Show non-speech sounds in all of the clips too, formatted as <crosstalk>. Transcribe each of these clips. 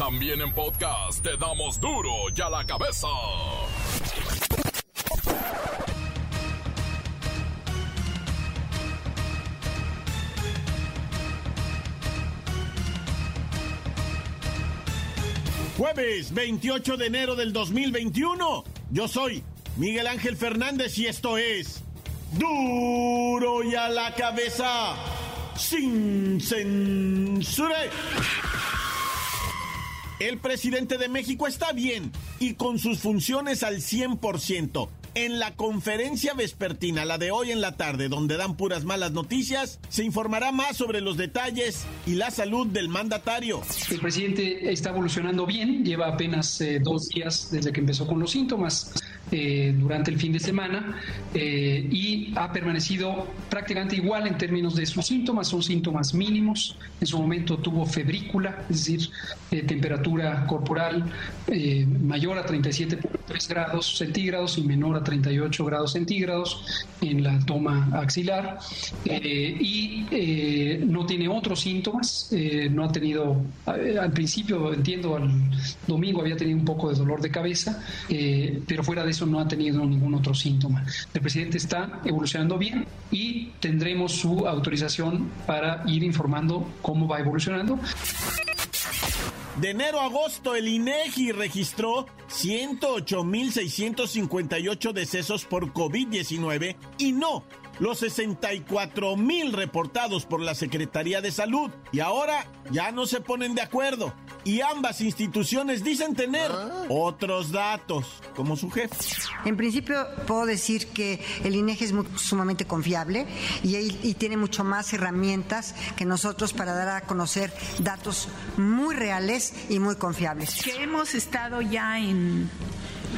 También en podcast te damos duro y a la cabeza. Jueves 28 de enero del 2021. Yo soy Miguel Ángel Fernández y esto es Duro y a la cabeza sin censura. El presidente de México está bien y con sus funciones al 100%. En la conferencia vespertina, la de hoy en la tarde, donde dan puras malas noticias, se informará más sobre los detalles y la salud del mandatario. El presidente está evolucionando bien, lleva apenas eh, dos días desde que empezó con los síntomas. Eh, durante el fin de semana eh, y ha permanecido prácticamente igual en términos de sus síntomas, son síntomas mínimos. En su momento tuvo febrícula, es decir, eh, temperatura corporal mayor a 37.3 grados centígrados y menor a 38 grados centígrados en la toma axilar y no tiene otros síntomas, no ha tenido, al principio entiendo, al domingo había tenido un poco de dolor de cabeza, pero fuera de eso no ha tenido ningún otro síntoma. El presidente está evolucionando bien y tendremos su autorización para ir informando cómo va evolucionando. De enero a agosto, el INEGI registró 108.658 decesos por COVID-19 y no los 64.000 reportados por la Secretaría de Salud. Y ahora ya no se ponen de acuerdo y ambas instituciones dicen tener ah. otros datos, como su jefe. En principio puedo decir que el INEGI es sumamente confiable y, y, tiene mucho más herramientas que nosotros para dar a conocer datos muy reales y muy confiables. Que hemos estado ya en,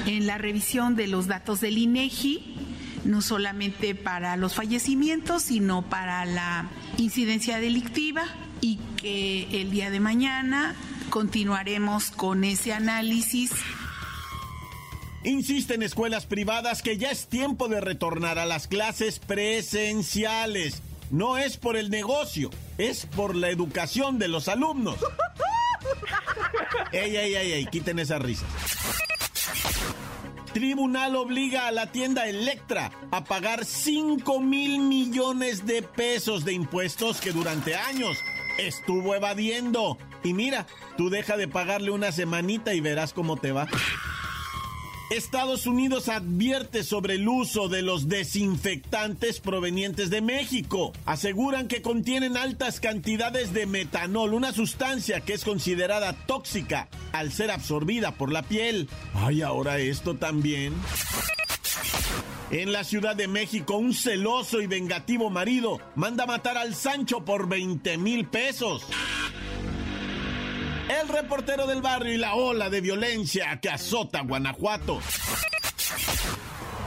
en la revisión de los datos del INEGI no solamente para los fallecimientos, sino para la incidencia delictiva y que el día de mañana continuaremos con ese análisis. Insisten escuelas privadas que ya es tiempo de retornar a las clases presenciales. No es por el negocio, es por la educación de los alumnos. ¡Ey, ey, ey, ey! Quiten esa risa. Tribunal obliga a la tienda Electra a pagar 5 mil millones de pesos de impuestos que durante años estuvo evadiendo. Y mira, tú deja de pagarle una semanita y verás cómo te va. Estados Unidos advierte sobre el uso de los desinfectantes provenientes de México. Aseguran que contienen altas cantidades de metanol, una sustancia que es considerada tóxica al ser absorbida por la piel. Ay, ahora esto también. En la Ciudad de México, un celoso y vengativo marido manda matar al Sancho por 20 mil pesos el reportero del barrio y la ola de violencia que azota Guanajuato.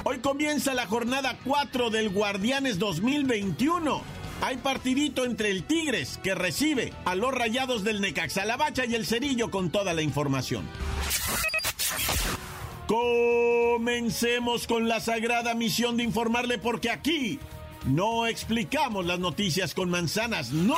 Hoy comienza la jornada 4 del Guardianes 2021. Hay partidito entre el Tigres, que recibe a los rayados del Necaxa, la Bacha y el Cerillo con toda la información. Comencemos con la sagrada misión de informarle porque aquí no explicamos las noticias con manzanas, no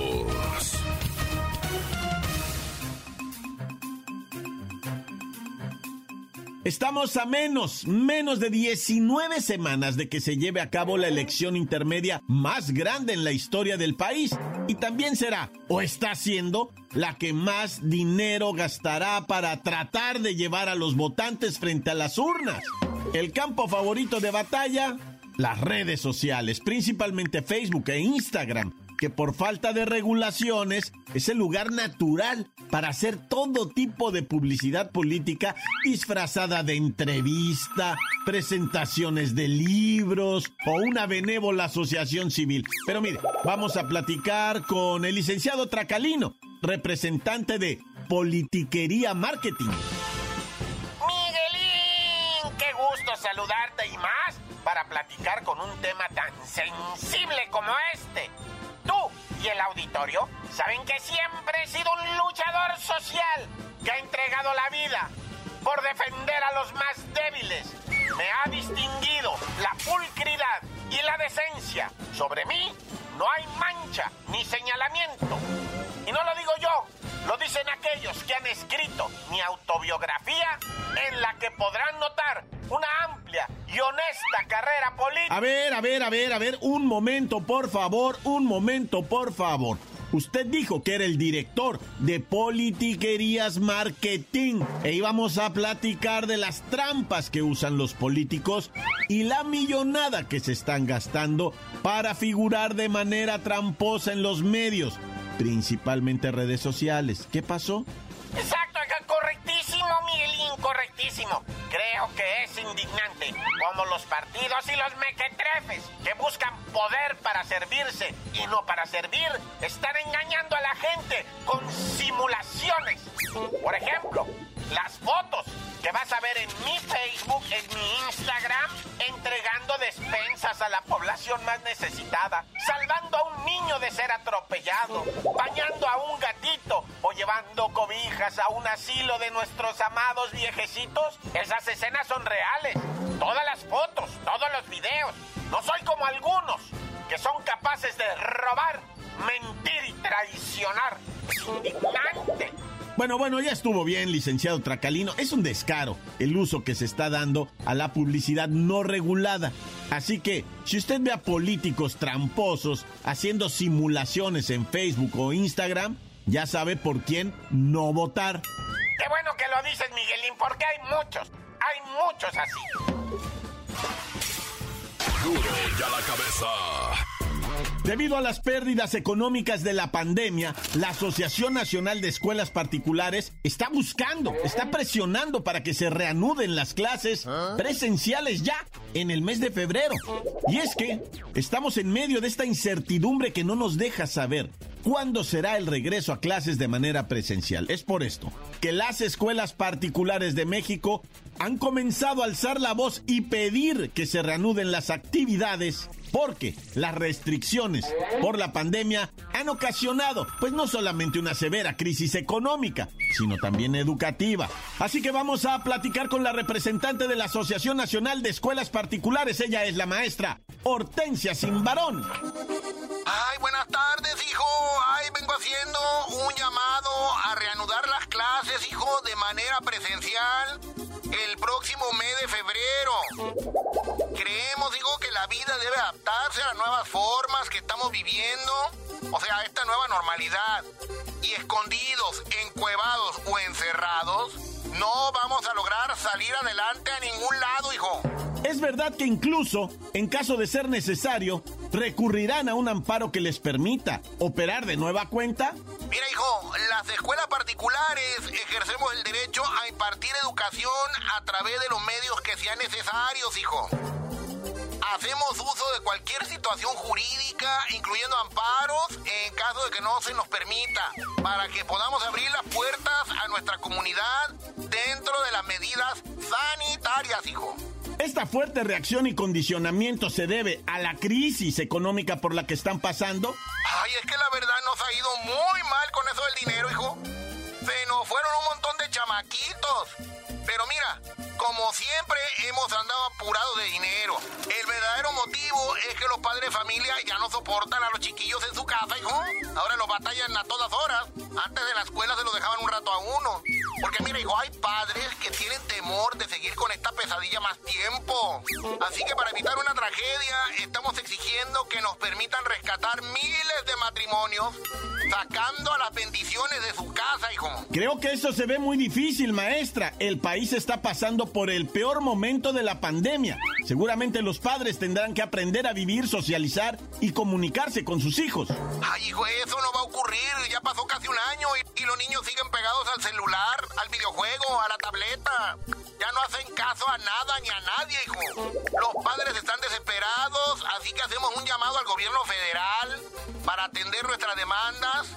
Estamos a menos, menos de 19 semanas de que se lleve a cabo la elección intermedia más grande en la historia del país y también será, o está siendo, la que más dinero gastará para tratar de llevar a los votantes frente a las urnas. El campo favorito de batalla, las redes sociales, principalmente Facebook e Instagram que por falta de regulaciones es el lugar natural para hacer todo tipo de publicidad política disfrazada de entrevista, presentaciones de libros o una benévola asociación civil. Pero mire, vamos a platicar con el licenciado Tracalino, representante de Politiquería Marketing. gusto saludarte y más para platicar con un tema tan sensible como este. Y el auditorio saben que siempre he sido un luchador social que ha entregado la vida por defender a los más débiles. Me ha distinguido la pulcridad y la decencia. Sobre mí no hay mancha ni señalamiento. Y no lo digo yo, lo dicen aquellos que han escrito mi autobiografía en la que podrán notar una amplia y honesta carrera política. A ver, a ver, a ver, a ver, un momento, por favor, un momento, por favor. Usted dijo que era el director de Politiquerías Marketing e íbamos a platicar de las trampas que usan los políticos y la millonada que se están gastando para figurar de manera tramposa en los medios, principalmente redes sociales. ¿Qué pasó? Exacto correctísimo, Miguelín, correctísimo. Creo que es indignante como los partidos y los mequetrefes que buscan poder para servirse y no para servir están engañando a la gente con simulaciones. Por ejemplo, las fotos que vas a ver en mi Facebook, en mi Instagram, entregando despensas a la población más necesitada, salvando a un niño de ser atropellado, bañando a un gatito o llevando cobijas a un asilo de nuestros amados viejecitos. Esas escenas son reales. Todas las fotos, todos los videos. No soy como algunos que son capaces de robar, mentir y traicionar. Indignante bueno, bueno, ya estuvo bien, licenciado Tracalino. Es un descaro el uso que se está dando a la publicidad no regulada. Así que, si usted ve a políticos tramposos haciendo simulaciones en Facebook o Instagram, ya sabe por quién no votar. Qué bueno que lo dices, Miguelín, porque hay muchos, hay muchos así. Duro ya la cabeza. Debido a las pérdidas económicas de la pandemia, la Asociación Nacional de Escuelas Particulares está buscando, está presionando para que se reanuden las clases presenciales ya en el mes de febrero. Y es que estamos en medio de esta incertidumbre que no nos deja saber cuándo será el regreso a clases de manera presencial. Es por esto que las escuelas particulares de México han comenzado a alzar la voz y pedir que se reanuden las actividades porque las restricciones por la pandemia han ocasionado pues no solamente una severa crisis económica, sino también educativa. Así que vamos a platicar con la representante de la Asociación Nacional de Escuelas Particulares, ella es la maestra Hortensia Simbarón. Ay, buenas tardes, hijo. Ay, vengo haciendo un llamado a reanudar las clases, hijo, de manera presencial el próximo mes de febrero. Creemos, digo, que la vida debe adaptarse a las nuevas formas que estamos viviendo, o sea, a esta nueva normalidad. Y escondidos, encuevados o encerrados, no vamos a lograr salir adelante a ningún lado, hijo. Es verdad que incluso, en caso de ser necesario, recurrirán a un amparo que les permita operar de nueva cuenta. Mira, hijo, las escuelas particulares ejercemos el derecho a impartir educación a través de los medios que sean necesarios, hijo. Hacemos uso de cualquier situación jurídica, incluyendo amparos, en caso de que no se nos permita, para que podamos abrir las puertas a nuestra comunidad dentro de las medidas sanitarias, hijo. Esta fuerte reacción y condicionamiento se debe a la crisis económica por la que están pasando. Ay, es que la verdad nos ha ido muy mal con eso del dinero, hijo. Se nos fueron un montón de chamaquitos. Pero mira, como siempre, hemos andado apurados de dinero. El verdadero motivo es que los padres de familia ya no soportan a los chiquillos en su casa, hijo. Ahora los batallan a todas horas. Antes de la escuela se los dejaban un rato a uno. Porque mira, hijo, hay padres que de seguir con esta pesadilla más tiempo. Así que para evitar una tragedia, estamos exigiendo que nos permitan rescatar miles de matrimonios sacando a las bendiciones de su casa, hijo. Creo que eso se ve muy difícil, maestra. El país está pasando por el peor momento de la pandemia. Seguramente los padres tendrán que aprender a vivir, socializar y comunicarse con sus hijos. Ay, hijo, eso no va a ocurrir. Ya pasó casi un año y, los niños siguen pegados al celular, al videojuego, a la tableta. Ya no hacen caso a nada ni a nadie, hijo. Los padres están desesperados, así que hacemos un llamado al gobierno federal para atender nuestras demandas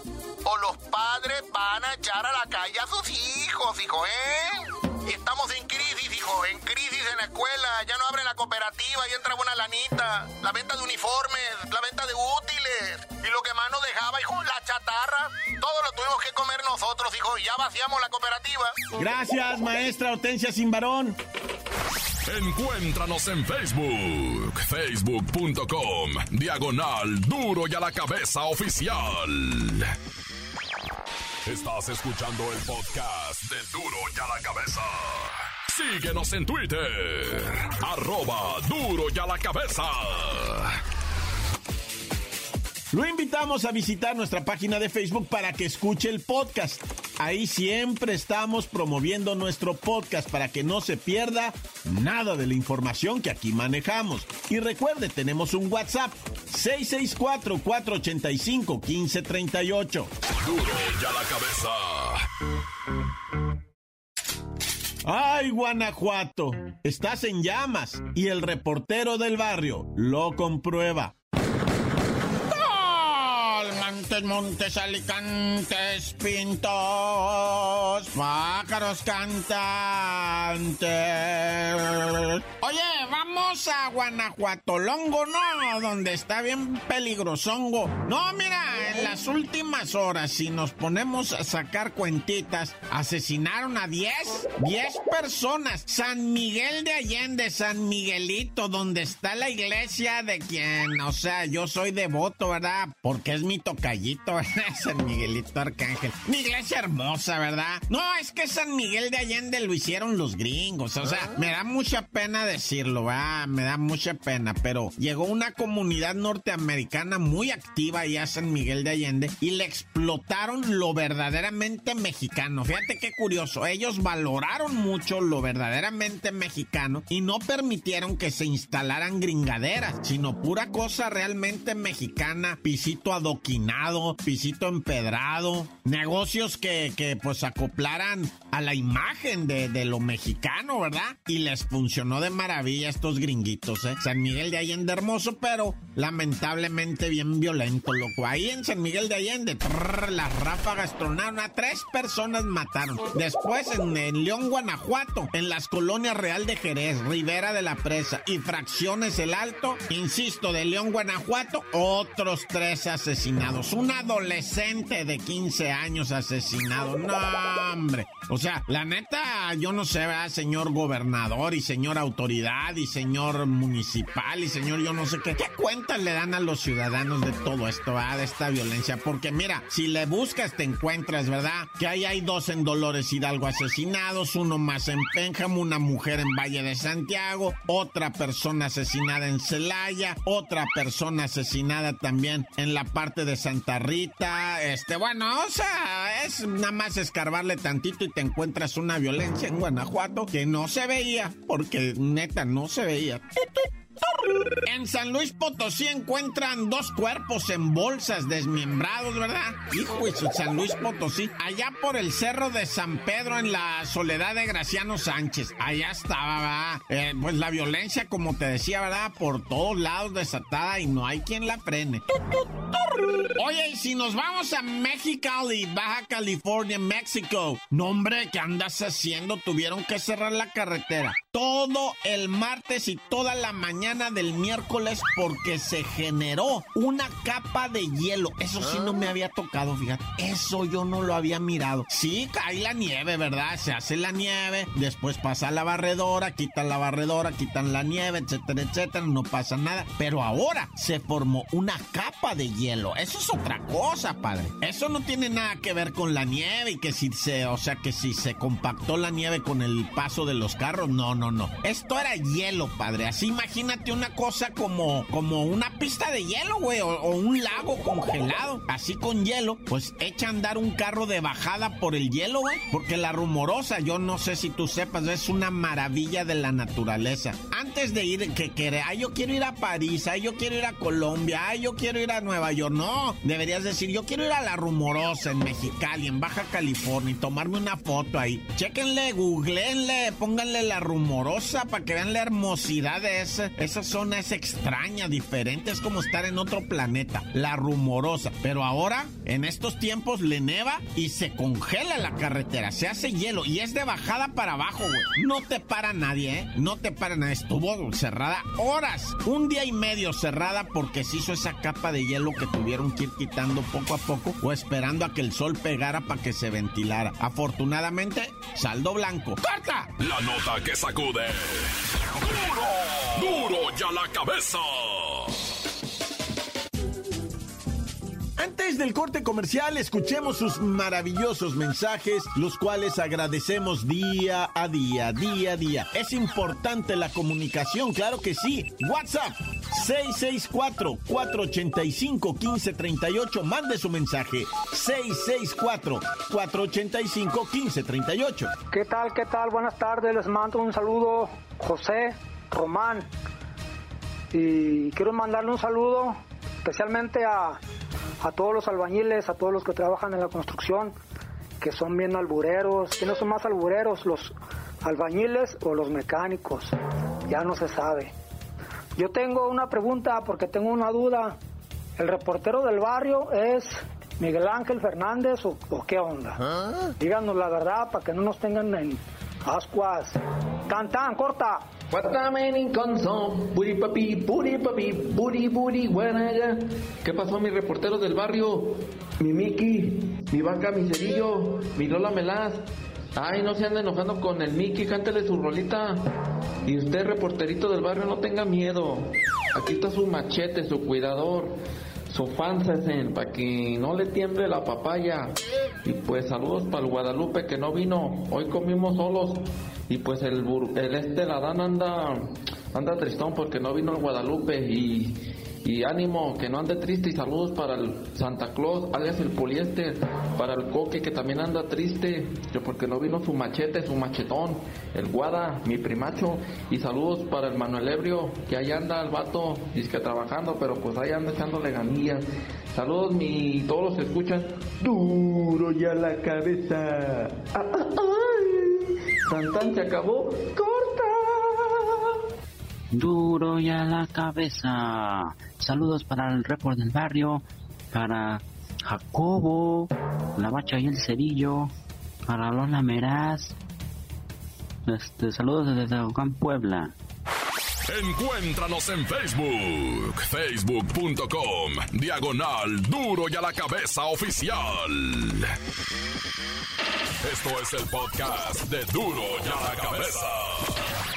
o los padres van a echar a la calle a sus hijos, hijo, ¿eh? Estamos en crisis, hijo, en crisis en la escuela, ya no la cooperativa y entra buena lanita. La venta de uniformes, la venta de útiles. Y lo que más nos dejaba, hijo, la chatarra. Todo lo tuvimos que comer nosotros, hijo, y ya vaciamos la cooperativa. Gracias, maestra Hortensia Simbarón. Encuéntranos en Facebook, facebook.com, diagonal duro y a la cabeza oficial. Estás escuchando el podcast de duro y a la cabeza. Síguenos en Twitter, arroba duro y a la cabeza. Lo invitamos a visitar nuestra página de Facebook para que escuche el podcast. Ahí siempre estamos promoviendo nuestro podcast para que no se pierda nada de la información que aquí manejamos. Y recuerde, tenemos un WhatsApp 664-485-1538. Duro y a la cabeza. ¡Ay, Guanajuato! Estás en llamas y el reportero del barrio lo comprueba. Montes, montes, alicantes, pintos, pájaros cantantes. Oye, vamos a Guanajuato Longo, ¿no? Donde está bien peligrosongo. No, mira, en las últimas horas, si nos ponemos a sacar cuentitas, asesinaron a 10, 10 personas. San Miguel de Allende, San Miguelito, donde está la iglesia de quien, o sea, yo soy devoto, ¿verdad? Porque es mi <laughs> San Miguelito Arcángel. Mi iglesia hermosa, ¿verdad? No, es que San Miguel de Allende lo hicieron los gringos, o sea, me da mucha pena decirlo. Me da mucha pena, pero llegó una comunidad norteamericana muy activa allá a San Miguel de Allende y le explotaron lo verdaderamente mexicano. Fíjate qué curioso, ellos valoraron mucho lo verdaderamente mexicano y no permitieron que se instalaran gringaderas, sino pura cosa realmente mexicana, pisito adoquinado, pisito empedrado, negocios que, que pues acoplaran a la imagen de, de, lo mexicano, ¿verdad? Y les funcionó de maravilla estos gringuitos, ¿eh? San Miguel de Allende hermoso, pero lamentablemente bien violento, loco. Ahí en San Miguel de Allende, trrr, las ráfagas tronaron a tres personas mataron. Después en, en León, Guanajuato, en las colonias Real de Jerez, Rivera de la Presa y Fracciones El Alto, insisto, de León, Guanajuato, otros tres asesinados. Un adolescente de 15 años asesinado. No, hombre. O sea, la neta, yo no sé, ¿verdad? Señor gobernador y señor autoridad y señor municipal y señor yo no sé qué. ¿Qué cuentas le dan a los ciudadanos de todo esto. De esta violencia? Porque mira, si le buscas te encuentras, ¿verdad? Que ahí hay dos en Dolores Hidalgo asesinados, uno más en Pénjamo, una mujer en Valle de Santiago, otra persona asesinada en Celaya, otra persona asesinada también en la parte de Santa Rita. Este, bueno, o sea, es nada más escarbarle tantito y te encuentras una violencia en Guanajuato que no se veía, porque neta no se veía. En San Luis Potosí encuentran dos cuerpos en bolsas desmembrados, ¿verdad? Hijo de San Luis Potosí. Allá por el cerro de San Pedro en la soledad de Graciano Sánchez. Allá estaba, ¿verdad? Eh, pues la violencia, como te decía, ¿verdad? Por todos lados desatada y no hay quien la frene. Oye, y si nos vamos a Mexicali, Baja California, México. No, hombre, ¿qué andas haciendo? Tuvieron que cerrar la carretera. Todo el martes y toda la mañana del miércoles porque se generó una capa de hielo. Eso sí no me había tocado, fíjate. Eso yo no lo había mirado. Sí, cae la nieve, ¿verdad? Se hace la nieve, después pasa la barredora, quitan la barredora, quitan la nieve, etcétera, etcétera. No pasa nada. Pero ahora se formó una capa de hielo. Eso es otra cosa, padre. Eso no tiene nada que ver con la nieve y que si se, o sea, que si se compactó la nieve con el paso de los carros. No, no, no. Esto era hielo, padre. Así una cosa como, como una pista de hielo, güey, o, un lago congelado. Así con hielo, pues echa a andar un carro de bajada por el hielo, güey. Porque la rumorosa, yo no sé si tú sepas, es una maravilla de la naturaleza. Antes de ir, que quiere, ay, yo quiero ir a París, ay, yo quiero ir a Colombia, ay, yo quiero ir a Nueva York. No, deberías decir, yo quiero ir a la rumorosa en Mexicali, en Baja California, y tomarme una foto ahí. Chéquenle, googleenle, pónganle la rumorosa para que vean la hermosidad de esa, esa zona es extraña, diferente, es como estar en otro planeta, la rumorosa. Pero ahora, en estos tiempos, le neva y se congela la carretera, se hace hielo y es de bajada para abajo, güey. No te para nadie, ¿eh? No te para nadie. Estuvo cerrada horas, un día y medio cerrada porque se hizo esa capa de hielo que tuvieron que ir quitando poco a poco o esperando a que el sol pegara para que se ventilara. Afortunadamente, saldo blanco. ¡Corta! La nota que sacude. ¡Duro! ¡Duro ya la cabeza! Antes del corte comercial, escuchemos sus maravillosos mensajes, los cuales agradecemos día a día, día a día. Es importante la comunicación, claro que sí. WhatsApp 664-485-1538. Mande su mensaje. 664-485-1538. ¿Qué tal? ¿Qué tal? Buenas tardes. Les mando un saludo, José Román. Y quiero mandarle un saludo especialmente a, a todos los albañiles, a todos los que trabajan en la construcción, que son bien albureros. ¿Quiénes son más albureros? ¿Los albañiles o los mecánicos? Ya no se sabe. Yo tengo una pregunta porque tengo una duda. ¿El reportero del barrio es Miguel Ángel Fernández o, o qué onda? Díganos la verdad para que no nos tengan en ascuas. Tan tan, corta. Buri papi, buri papi, buri buri guanaga. ¿Qué pasó mi reportero del barrio? Mi Miki, mi vaca, mi cerillo, mi Lola Melaz. Ay, no se anda enojando con el Miki, cántele su rolita. Y usted, reporterito del barrio, no tenga miedo. Aquí está su machete, su cuidador, su fansesen, para que no le tiemble la papaya. Y pues saludos para el Guadalupe que no vino. Hoy comimos solos. Y pues el, el este Ladán anda, anda tristón porque no vino el Guadalupe. Y, y ánimo, que no ande triste. Y saludos para el Santa Claus, alias el poliéster. Para el Coque que también anda triste. Porque no vino su machete, su machetón. El Guada, mi primacho. Y saludos para el Manuel Ebrio, que ahí anda el vato, dice trabajando, pero pues ahí anda echándole ganillas. Saludos mi, todos los que escuchan. Duro ya la cabeza. Ah, ah, ay. Tan tan se acabó. Corta. Duro y a la cabeza. Saludos para el report del barrio, para Jacobo, la bacha y el cerillo, para Lola Meraz. Este, saludos desde Tehuacán, Puebla. Encuéntranos en Facebook, facebook.com, diagonal duro y a la cabeza oficial. Esto es el podcast de duro y a la cabeza.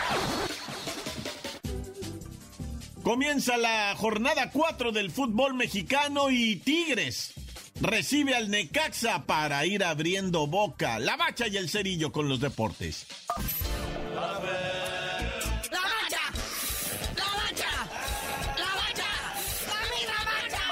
Comienza la jornada 4 del fútbol mexicano y Tigres recibe al Necaxa para ir abriendo boca. La bacha y el cerillo con los deportes. ¡La bacha! ¡La bacha! ¡La bacha! ¡La misma bacha!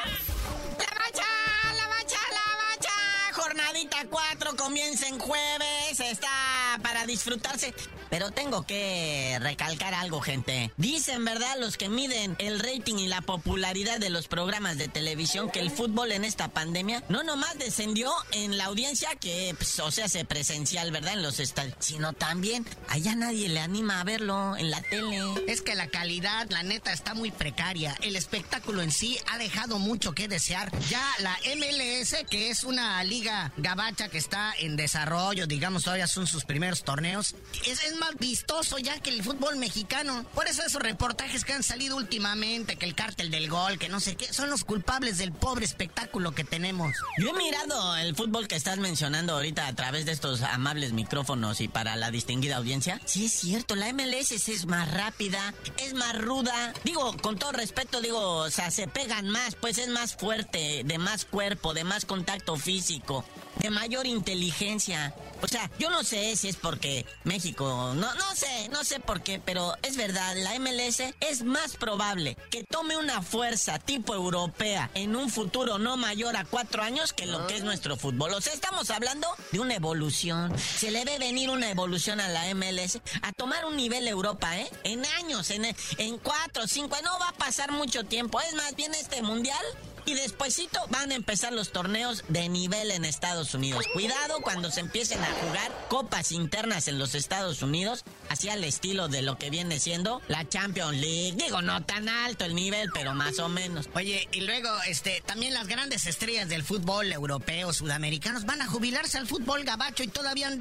¡La bacha! ¡La bacha! ¡La bacha! Jornadita 4 comienza en jueves. Está para disfrutarse. Pero tengo que recalcar algo, gente. Dicen, ¿verdad? Los que miden el rating y la popularidad de los programas de televisión que el fútbol en esta pandemia no nomás descendió en la audiencia que, pues, o sea, se presencial, ¿verdad? En los estadios, sino también allá nadie le anima a verlo en la tele. Es que la calidad, la neta, está muy precaria. El espectáculo en sí ha dejado mucho que desear. Ya la MLS, que es una liga gabacha que está en desarrollo, digamos, todavía son sus primeros torneos, es, es más vistoso ya que el fútbol mexicano. Por eso esos reportajes que han salido últimamente, que el cártel del gol, que no sé qué, son los culpables del pobre espectáculo que tenemos. Yo he mirado el fútbol que estás mencionando ahorita a través de estos amables micrófonos y para la distinguida audiencia. Sí, es cierto, la MLS es más rápida, es más ruda. Digo, con todo respeto, digo, o sea, se pegan más, pues es más fuerte, de más cuerpo, de más contacto físico, de mayor inteligencia. O sea, yo no sé si es porque México, no, no sé, no sé por qué, pero es verdad, la MLS es más probable que tome una fuerza tipo europea en un futuro no mayor a cuatro años que lo que es nuestro fútbol. O sea, estamos hablando de una evolución. Se le ve venir una evolución a la MLS a tomar un nivel Europa, ¿eh? En años, en, en cuatro, cinco, no va a pasar mucho tiempo. Es más bien este mundial Y despuesito van a empezar los torneos de nivel en Estados Unidos. Cuidado cuando se empiecen a jugar copas internas en los Estados Unidos, así al estilo de lo que viene siendo la Champions League. Digo, no tan alto el nivel, pero más o menos. Oye, y luego, este, también las grandes estrellas del fútbol europeo, sudamericanos, van a jubilarse al fútbol gabacho y todavía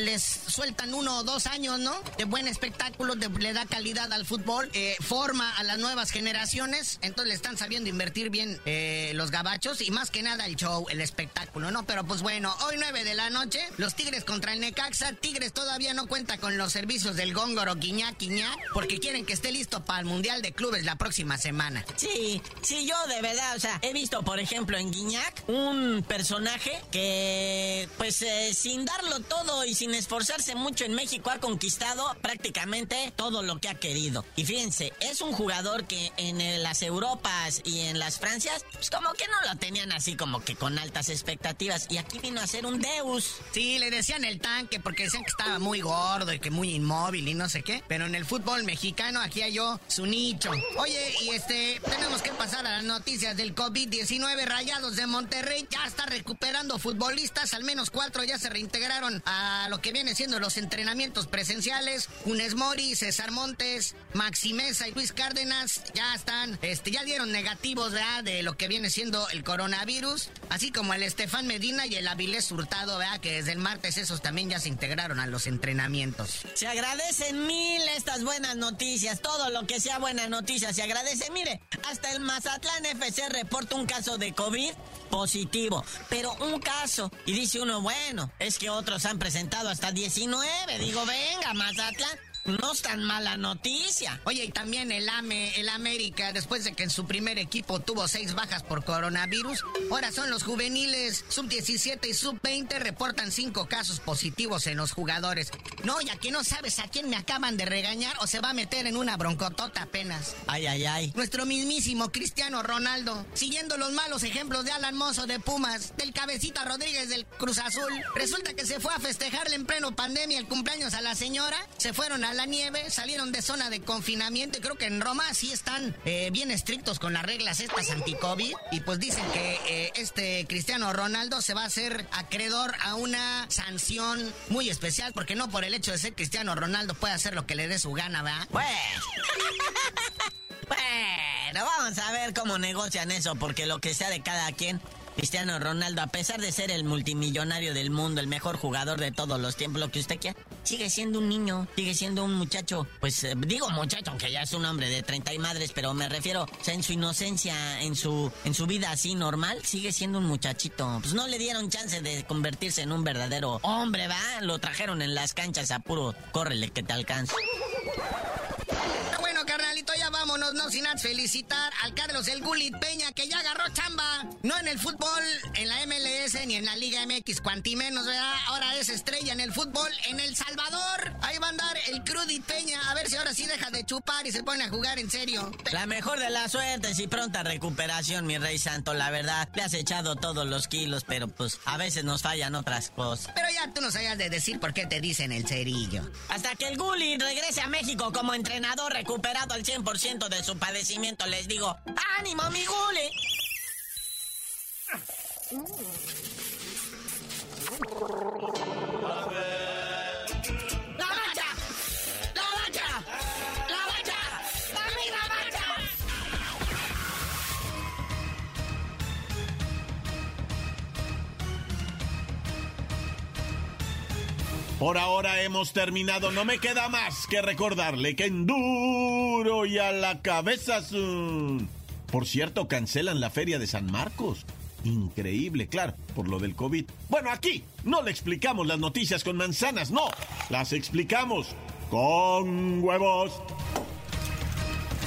les sueltan uno o dos años, ¿no? De buen espectáculo, le da calidad al fútbol, eh, forma a las nuevas generaciones, entonces le están sabiendo invertir bien eh, los gabachos y más que nada el show, el espectáculo, ¿no? Pero pues bueno, hoy 9 de la noche, los Tigres contra el Necaxa, Tigres todavía no cuenta con los servicios del Góngoro Quiñá Quiñá, porque quieren que esté listo para el Mundial de Clubes la próxima semana. Sí, sí, yo de verdad, o sea, he visto, por ejemplo, en Guiñac, un personaje que, pues, eh, sin darlo todo y sin esforzarse mucho en México, ha conquistado prácticamente todo lo que ha querido. Y fíjense, es un jugador que en las Europas y en las Francias, pues como que no lo tenían así como que con altas expectativas. Y aquí vino a ser un Deus. Sí, le decían el tanque porque decían que estaba muy gordo y que muy inmóvil y no sé qué. Pero en el fútbol mexicano aquí hay yo su nicho. Oye, y este, tenemos que pasar a las noticias del COVID-19. Rayados de Monterrey ya está recuperando futbolistas. Al menos cuatro ya se reintegraron a lo que viene siendo los entrenamientos presenciales. Unes Mori, César Montes, Maximeza y Luis Cárdenas ya están, este, ya dieron negativos de lo que viene siendo el coronavirus. Así como el Estefan Medina y el Avilés Hurtado, ¿verdad? que desde el martes esos también ya se integraron a los entrenamientos. Se agradecen mil estas buenas noticias. Todo lo que sea buena noticia se agradece. Mire, hasta el Mazatlán FC reporta un caso de COVID positivo, pero un caso. Y dice uno, bueno, es que otros han presentado hasta 19. Digo, venga, Mazatlán. No es tan mala noticia. Oye, y también el AME, el América, después de que en su primer equipo tuvo seis bajas por coronavirus, ahora son los juveniles sub-17 y sub-20 reportan cinco casos positivos en los jugadores. No, ya que no sabes a quién me acaban de regañar o se va a meter en una broncotota apenas. Ay, ay, ay. Nuestro mismísimo Cristiano Ronaldo, siguiendo los malos ejemplos de Alan Mozo de Pumas, del Cabecita Rodríguez del Cruz Azul, resulta que se fue a festejarle en pleno pandemia el cumpleaños a la señora, se fueron a la nieve, salieron de zona de confinamiento y creo que en Roma sí están eh, bien estrictos con las reglas estas anti-COVID. Y pues dicen que eh, este Cristiano Ronaldo se va a hacer acreedor a una sanción muy especial porque no por el hecho de ser Cristiano Ronaldo puede hacer lo que le dé su gana, ¿verdad? Pues... <laughs> <laughs> bueno, vamos a ver cómo negocian eso porque lo que sea de cada quien Cristiano Ronaldo, a pesar de ser el multimillonario del mundo, el mejor jugador de todos los tiempos, lo que usted quiera, sigue siendo un niño, sigue siendo un muchacho, pues eh, digo muchacho, aunque ya es un hombre de 30 y madres, pero me refiero, o sea, en su inocencia, en su, en su vida así normal, sigue siendo un muchachito. Pues no le dieron chance de convertirse en un verdadero hombre, ¿va? Lo trajeron en las canchas a puro, córrele que te carnalito, no sin antes felicitar al Carlos El Gulit Peña, que ya agarró chamba. No en el fútbol, en la MLS, ni en la Liga MX, cuanti menos, ¿verdad? Ahora es estrella en el fútbol en El Salvador. Ahí va a andar el Crudit Peña, a ver si ahora sí deja de chupar y se pone a jugar en serio. La mejor de las suertes y pronta recuperación, mi rey santo, la verdad. Le has echado todos los kilos, pero pues a veces nos fallan otras cosas. Pero ya tú no sabías de decir por qué te dicen el cerillo. Hasta que el Gulit regrese a México como entrenador recuperado al 100% de su padecimiento, les digo, ¡ánimo, mi Gule! Por ahora hemos terminado. No me queda más que recordarle que en duro y a la cabeza. Por cierto, cancelan la feria de San Marcos. Increíble, claro, por lo del COVID. Bueno, aquí no le explicamos las noticias con manzanas, no. Las explicamos con huevos.